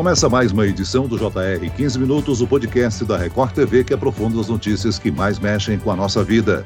Começa mais uma edição do JR 15 Minutos, o podcast da Record TV que aprofunda as notícias que mais mexem com a nossa vida.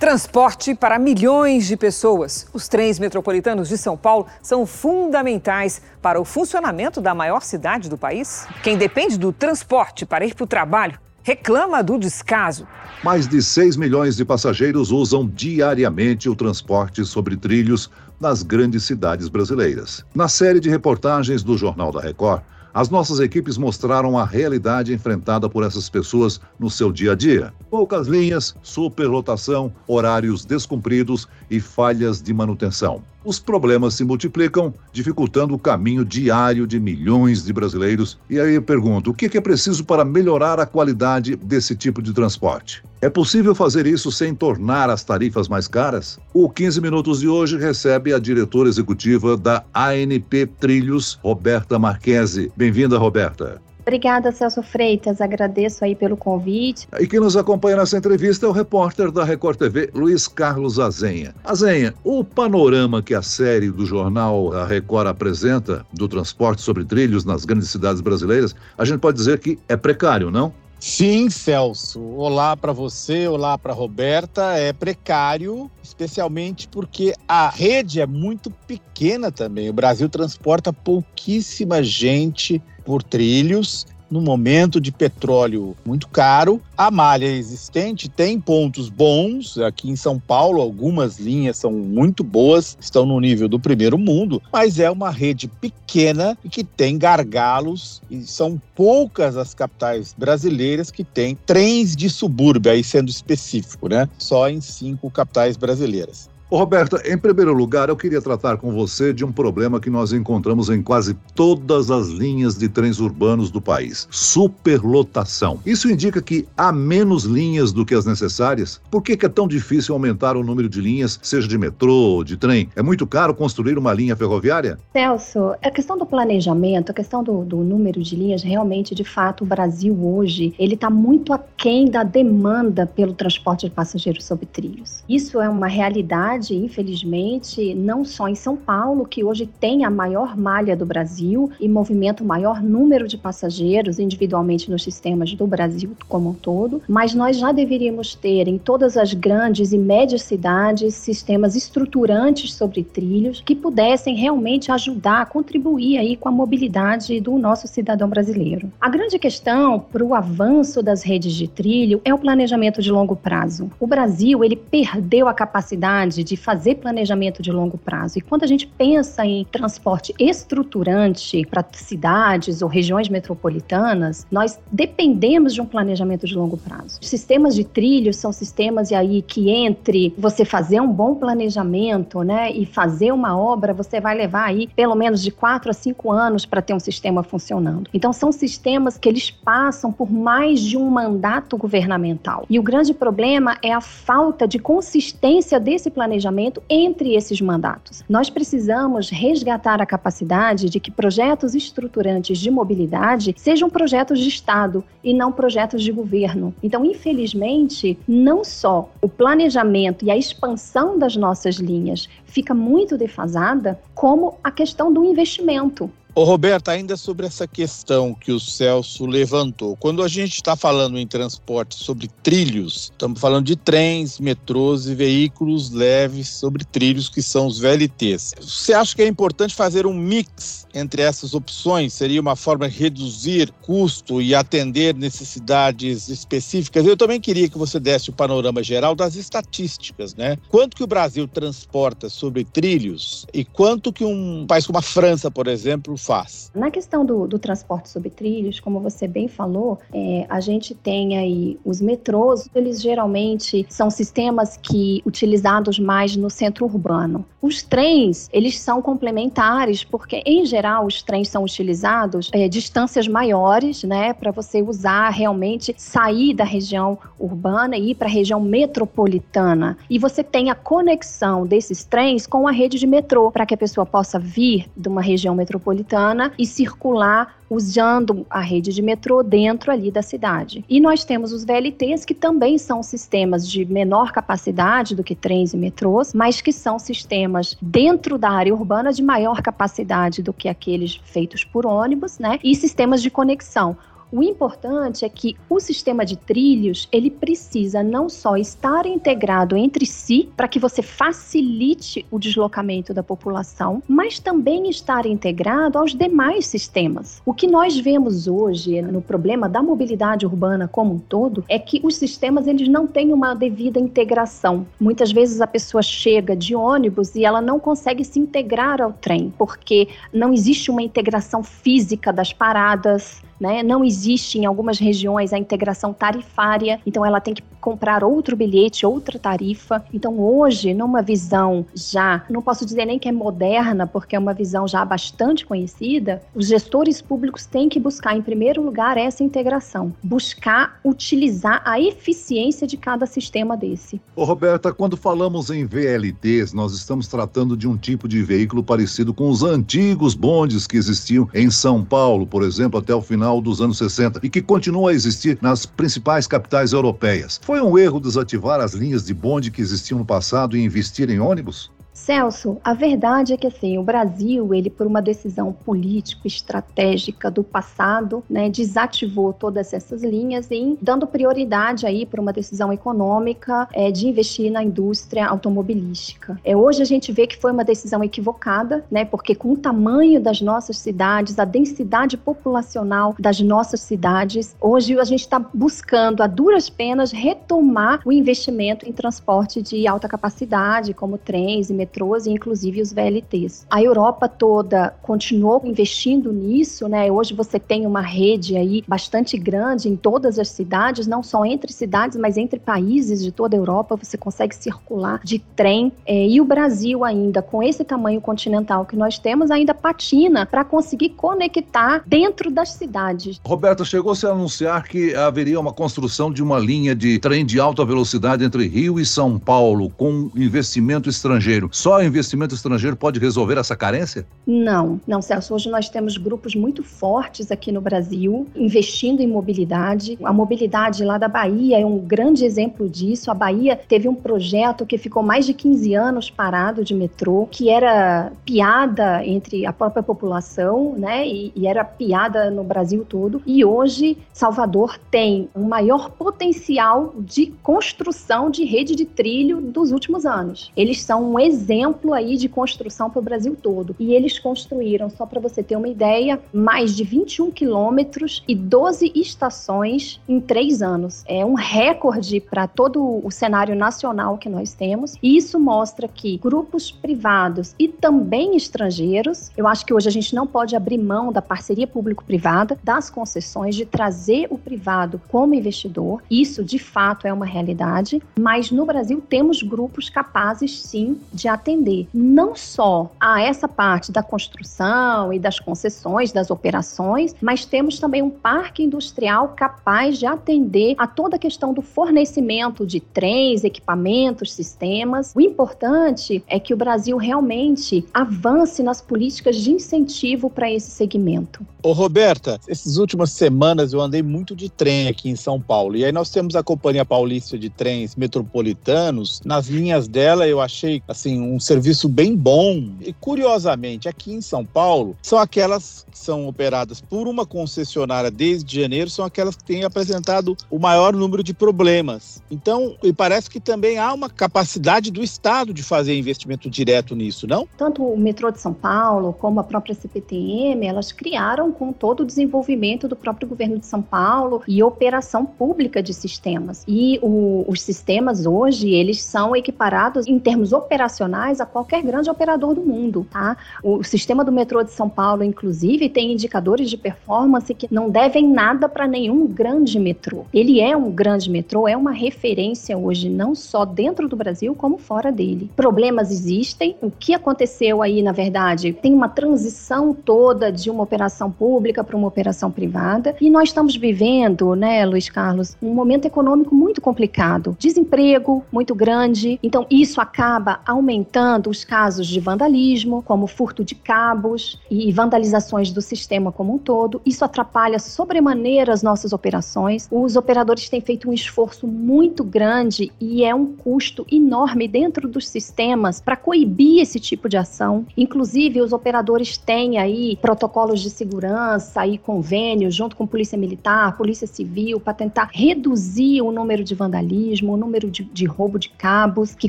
Transporte para milhões de pessoas. Os trens metropolitanos de São Paulo são fundamentais para o funcionamento da maior cidade do país. Quem depende do transporte para ir para o trabalho reclama do descaso. Mais de 6 milhões de passageiros usam diariamente o transporte sobre trilhos nas grandes cidades brasileiras. Na série de reportagens do Jornal da Record, as nossas equipes mostraram a realidade enfrentada por essas pessoas no seu dia a dia. Poucas linhas, superlotação, horários descumpridos e falhas de manutenção. Os problemas se multiplicam, dificultando o caminho diário de milhões de brasileiros. E aí eu pergunto: o que é preciso para melhorar a qualidade desse tipo de transporte? É possível fazer isso sem tornar as tarifas mais caras? O 15 Minutos de hoje recebe a diretora executiva da ANP Trilhos, Roberta Marquese. Bem-vinda, Roberta. Obrigada, Celso Freitas. Agradeço aí pelo convite. E quem nos acompanha nessa entrevista é o repórter da Record TV, Luiz Carlos Azenha. Azenha, o panorama que a série do jornal A Record apresenta do transporte sobre trilhos nas grandes cidades brasileiras, a gente pode dizer que é precário, não? Sim, Celso. Olá para você, olá para Roberta. É precário, especialmente porque a rede é muito pequena também. O Brasil transporta pouquíssima gente por trilhos no momento de petróleo muito caro. A malha existente tem pontos bons. Aqui em São Paulo, algumas linhas são muito boas, estão no nível do primeiro mundo, mas é uma rede pequena e que tem gargalos e são poucas as capitais brasileiras que têm trens de subúrbio, aí sendo específico, né? Só em cinco capitais brasileiras. Roberta, em primeiro lugar, eu queria tratar com você de um problema que nós encontramos em quase todas as linhas de trens urbanos do país: superlotação. Isso indica que há menos linhas do que as necessárias? Por que, é tão difícil aumentar o número de linhas, seja de metrô de trem? É muito caro construir uma linha ferroviária? Celso, a questão do planejamento, a questão do, do número de linhas, realmente, de fato, o Brasil hoje, ele está muito aquém da demanda pelo transporte de passageiros sobre trilhos. Isso é uma realidade infelizmente, não só em São Paulo, que hoje tem a maior malha do Brasil e movimenta o maior número de passageiros individualmente nos sistemas do Brasil como um todo, mas nós já deveríamos ter em todas as grandes e médias cidades sistemas estruturantes sobre trilhos que pudessem realmente ajudar, contribuir aí com a mobilidade do nosso cidadão brasileiro. A grande questão para o avanço das redes de trilho é o planejamento de longo prazo. O Brasil ele perdeu a capacidade de fazer planejamento de longo prazo. E quando a gente pensa em transporte estruturante para cidades ou regiões metropolitanas, nós dependemos de um planejamento de longo prazo. Sistemas de trilhos são sistemas e aí que entre você fazer um bom planejamento, né, e fazer uma obra, você vai levar aí pelo menos de quatro a cinco anos para ter um sistema funcionando. Então são sistemas que eles passam por mais de um mandato governamental. E o grande problema é a falta de consistência desse planejamento planejamento entre esses mandatos. Nós precisamos resgatar a capacidade de que projetos estruturantes de mobilidade sejam projetos de Estado e não projetos de governo. Então, infelizmente, não só o planejamento e a expansão das nossas linhas fica muito defasada, como a questão do investimento. Ô Roberto, ainda sobre essa questão que o Celso levantou, quando a gente está falando em transporte sobre trilhos, estamos falando de trens, metrôs e veículos leves sobre trilhos, que são os VLTs. Você acha que é importante fazer um mix entre essas opções? Seria uma forma de reduzir custo e atender necessidades específicas? Eu também queria que você desse o panorama geral das estatísticas, né? Quanto que o Brasil transporta sobre trilhos e quanto que um país como a França, por exemplo, faz? Na questão do, do transporte sobre trilhos, como você bem falou, é, a gente tem aí os metrôs, eles geralmente são sistemas que utilizados mais no centro urbano. Os trens, eles são complementares, porque em geral os trens são utilizados é, distâncias maiores, né, para você usar realmente sair da região urbana e ir para a região metropolitana. E você tem a conexão desses trens com a rede de metrô, para que a pessoa possa vir de uma região metropolitana metropolitana e circular usando a rede de metrô dentro ali da cidade. E nós temos os VLTs, que também são sistemas de menor capacidade do que trens e metrôs, mas que são sistemas dentro da área urbana de maior capacidade do que aqueles feitos por ônibus, né? E sistemas de conexão. O importante é que o sistema de trilhos, ele precisa não só estar integrado entre si para que você facilite o deslocamento da população, mas também estar integrado aos demais sistemas. O que nós vemos hoje no problema da mobilidade urbana como um todo é que os sistemas eles não têm uma devida integração. Muitas vezes a pessoa chega de ônibus e ela não consegue se integrar ao trem, porque não existe uma integração física das paradas, né? Não existe em algumas regiões a integração tarifária, então ela tem que comprar outro bilhete, outra tarifa. Então hoje, numa visão já, não posso dizer nem que é moderna, porque é uma visão já bastante conhecida, os gestores públicos têm que buscar em primeiro lugar essa integração, buscar utilizar a eficiência de cada sistema desse. Ô Roberta, quando falamos em VLTs, nós estamos tratando de um tipo de veículo parecido com os antigos bondes que existiam em São Paulo, por exemplo, até o final final dos anos 60 e que continua a existir nas principais capitais europeias. Foi um erro desativar as linhas de bonde que existiam no passado e investir em ônibus? Celso, a verdade é que assim, o Brasil, ele por uma decisão político estratégica do passado, né, desativou todas essas linhas e dando prioridade aí para uma decisão econômica é, de investir na indústria automobilística. É, hoje a gente vê que foi uma decisão equivocada, né, porque com o tamanho das nossas cidades, a densidade populacional das nossas cidades, hoje a gente está buscando a duras penas retomar o investimento em transporte de alta capacidade, como trens e metrôs e inclusive os VLTs. A Europa toda continuou investindo nisso, né? Hoje você tem uma rede aí bastante grande em todas as cidades, não só entre cidades, mas entre países de toda a Europa, você consegue circular de trem. É, e o Brasil ainda, com esse tamanho continental que nós temos, ainda patina para conseguir conectar dentro das cidades. Roberto, chegou-se a anunciar que haveria uma construção de uma linha de trem de alta velocidade entre Rio e São Paulo, com investimento estrangeiro. Só investimento estrangeiro pode resolver essa carência? Não, não, Celso. Hoje nós temos grupos muito fortes aqui no Brasil investindo em mobilidade. A mobilidade lá da Bahia é um grande exemplo disso. A Bahia teve um projeto que ficou mais de 15 anos parado de metrô, que era piada entre a própria população, né? E, e era piada no Brasil todo. E hoje Salvador tem um maior potencial de construção de rede de trilho dos últimos anos. Eles são um exemplo exemplo aí de construção para o Brasil todo. E eles construíram, só para você ter uma ideia, mais de 21 quilômetros e 12 estações em três anos. É um recorde para todo o cenário nacional que nós temos. E isso mostra que grupos privados e também estrangeiros, eu acho que hoje a gente não pode abrir mão da parceria público-privada, das concessões, de trazer o privado como investidor. Isso, de fato, é uma realidade. Mas no Brasil temos grupos capazes, sim, de atender não só a essa parte da construção e das concessões, das operações, mas temos também um parque industrial capaz de atender a toda a questão do fornecimento de trens, equipamentos, sistemas. O importante é que o Brasil realmente avance nas políticas de incentivo para esse segmento. Ô Roberta, essas últimas semanas eu andei muito de trem aqui em São Paulo. E aí nós temos a Companhia Paulista de Trens Metropolitanos. Nas linhas dela eu achei assim um serviço bem bom. E curiosamente, aqui em São Paulo, são aquelas que são operadas por uma concessionária desde janeiro, são aquelas que têm apresentado o maior número de problemas. Então, e parece que também há uma capacidade do Estado de fazer investimento direto nisso, não? Tanto o metrô de São Paulo como a própria CPTM, elas criaram com todo o desenvolvimento do próprio governo de São Paulo e operação pública de sistemas. E o, os sistemas hoje, eles são equiparados em termos operacionais a qualquer grande operador do mundo, tá? O sistema do metrô de São Paulo, inclusive, tem indicadores de performance que não devem nada para nenhum grande metrô. Ele é um grande metrô, é uma referência hoje, não só dentro do Brasil, como fora dele. Problemas existem. O que aconteceu aí, na verdade, tem uma transição toda de uma operação pública para uma operação privada. E nós estamos vivendo, né, Luiz Carlos, um momento econômico muito complicado. Desemprego muito grande. Então, isso acaba aumentando aumentando os casos de vandalismo, como furto de cabos e vandalizações do sistema como um todo. Isso atrapalha sobremaneira as nossas operações. Os operadores têm feito um esforço muito grande e é um custo enorme dentro dos sistemas para coibir esse tipo de ação. Inclusive, os operadores têm aí protocolos de segurança e convênios junto com Polícia Militar, Polícia Civil, para tentar reduzir o número de vandalismo, o número de, de roubo de cabos, que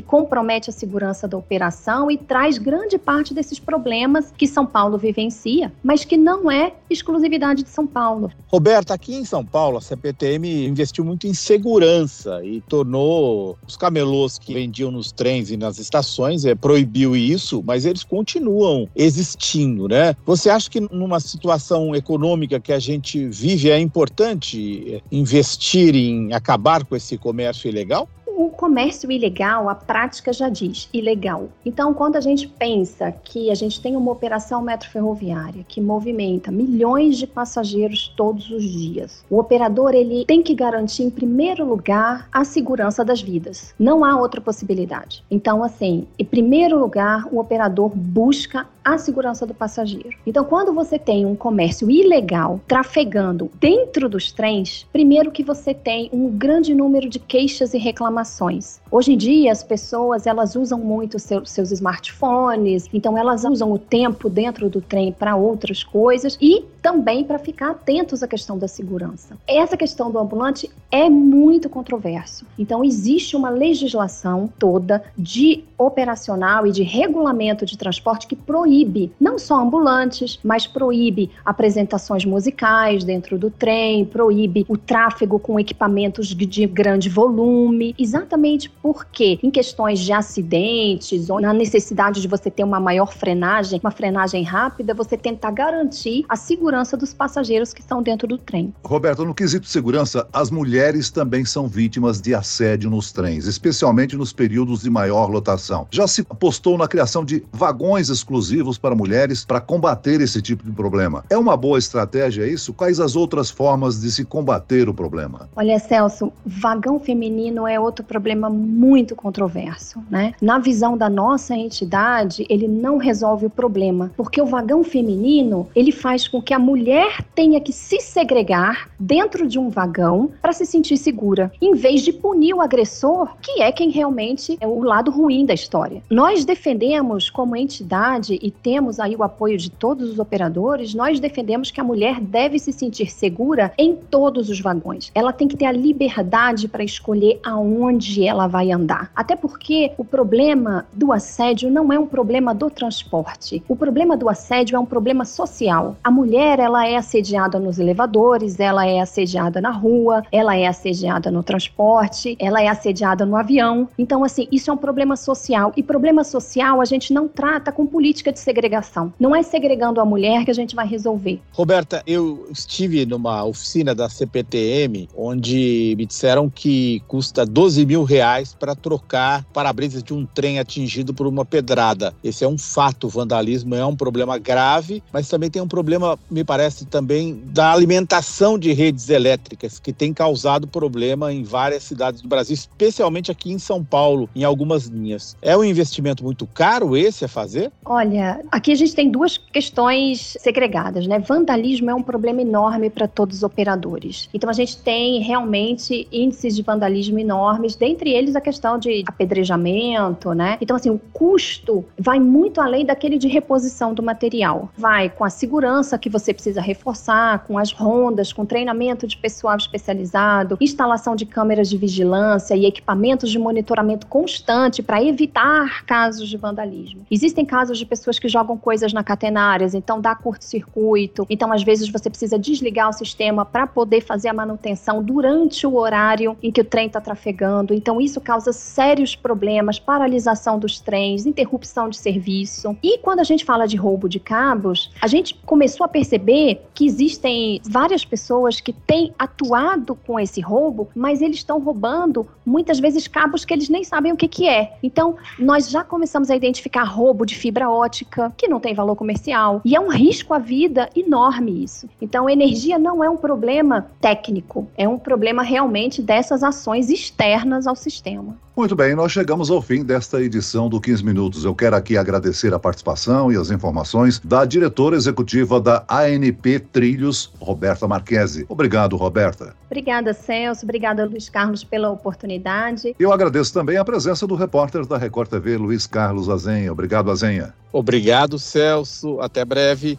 compromete a segurança da operação e traz grande parte desses problemas que São Paulo vivencia, mas que não é exclusividade de São Paulo. Roberta, aqui em São Paulo, a CPTM investiu muito em segurança e tornou os camelôs que vendiam nos trens e nas estações, é, proibiu isso, mas eles continuam existindo, né? Você acha que numa situação econômica que a gente vive é importante é, investir em acabar com esse comércio ilegal? O comércio ilegal, a prática já diz ilegal. Então, quando a gente pensa que a gente tem uma operação metroferroviária que movimenta milhões de passageiros todos os dias, o operador ele tem que garantir em primeiro lugar a segurança das vidas. Não há outra possibilidade. Então, assim, em primeiro lugar, o operador busca a segurança do passageiro. Então, quando você tem um comércio ilegal trafegando dentro dos trens, primeiro que você tem um grande número de queixas e reclamações. Hoje em dia, as pessoas elas usam muito seu, seus smartphones, então elas usam o tempo dentro do trem para outras coisas e também para ficar atentos à questão da segurança. Essa questão do ambulante é muito controverso. Então, existe uma legislação toda de operacional e de regulamento de transporte que proíbe não só ambulantes, mas proíbe apresentações musicais dentro do trem, proíbe o tráfego com equipamentos de grande volume, exatamente porque em questões de acidentes ou na necessidade de você ter uma maior frenagem, uma frenagem rápida, você tentar garantir a segurança dos passageiros que estão dentro do trem. Roberto, no quesito segurança, as mulheres também são vítimas de assédio nos trens, especialmente nos períodos de maior lotação. Já se apostou na criação de vagões exclusivos para mulheres para combater esse tipo de problema. É uma boa estratégia isso? Quais as outras formas de se combater o problema? Olha, Celso, vagão feminino é outro problema muito controverso, né? Na visão da nossa entidade, ele não resolve o problema, porque o vagão feminino, ele faz com que a mulher tenha que se segregar dentro de um vagão para se sentir segura, em vez de punir o agressor, que é quem realmente é o lado ruim da da história. Nós defendemos, como entidade, e temos aí o apoio de todos os operadores, nós defendemos que a mulher deve se sentir segura em todos os vagões. Ela tem que ter a liberdade para escolher aonde ela vai andar. Até porque o problema do assédio não é um problema do transporte. O problema do assédio é um problema social. A mulher, ela é assediada nos elevadores, ela é assediada na rua, ela é assediada no transporte, ela é assediada no avião. Então, assim, isso é um problema social. E problema social a gente não trata com política de segregação. Não é segregando a mulher que a gente vai resolver. Roberta, eu estive numa oficina da CPTM onde me disseram que custa 12 mil reais para trocar para-brisas de um trem atingido por uma pedrada. Esse é um fato. O vandalismo é um problema grave, mas também tem um problema, me parece, também da alimentação de redes elétricas, que tem causado problema em várias cidades do Brasil, especialmente aqui em São Paulo, em algumas linhas. É um investimento muito caro esse a fazer? Olha, aqui a gente tem duas questões segregadas, né? Vandalismo é um problema enorme para todos os operadores. Então a gente tem realmente índices de vandalismo enormes, dentre eles a questão de apedrejamento, né? Então assim, o custo vai muito além daquele de reposição do material. Vai com a segurança que você precisa reforçar, com as rondas, com treinamento de pessoal especializado, instalação de câmeras de vigilância e equipamentos de monitoramento constante para evitar casos de vandalismo. Existem casos de pessoas que jogam coisas na catenárias, então dá curto-circuito. Então, às vezes, você precisa desligar o sistema para poder fazer a manutenção durante o horário em que o trem está trafegando. Então, isso causa sérios problemas, paralisação dos trens, interrupção de serviço. E quando a gente fala de roubo de cabos, a gente começou a perceber que existem várias pessoas que têm atuado com esse roubo, mas eles estão roubando muitas vezes cabos que eles nem sabem o que, que é. Então, nós já começamos a identificar roubo de fibra ótica, que não tem valor comercial, e é um risco à vida enorme isso. Então, energia não é um problema técnico, é um problema realmente dessas ações externas ao sistema. Muito bem, nós chegamos ao fim desta edição do 15 Minutos. Eu quero aqui agradecer a participação e as informações da diretora executiva da ANP Trilhos, Roberta Marquesi. Obrigado, Roberta. Obrigada, Celso. Obrigada, Luiz Carlos, pela oportunidade. Eu agradeço também a presença do repórter da Record TV, Luiz Carlos Azenha. Obrigado, Azenha. Obrigado, Celso. Até breve.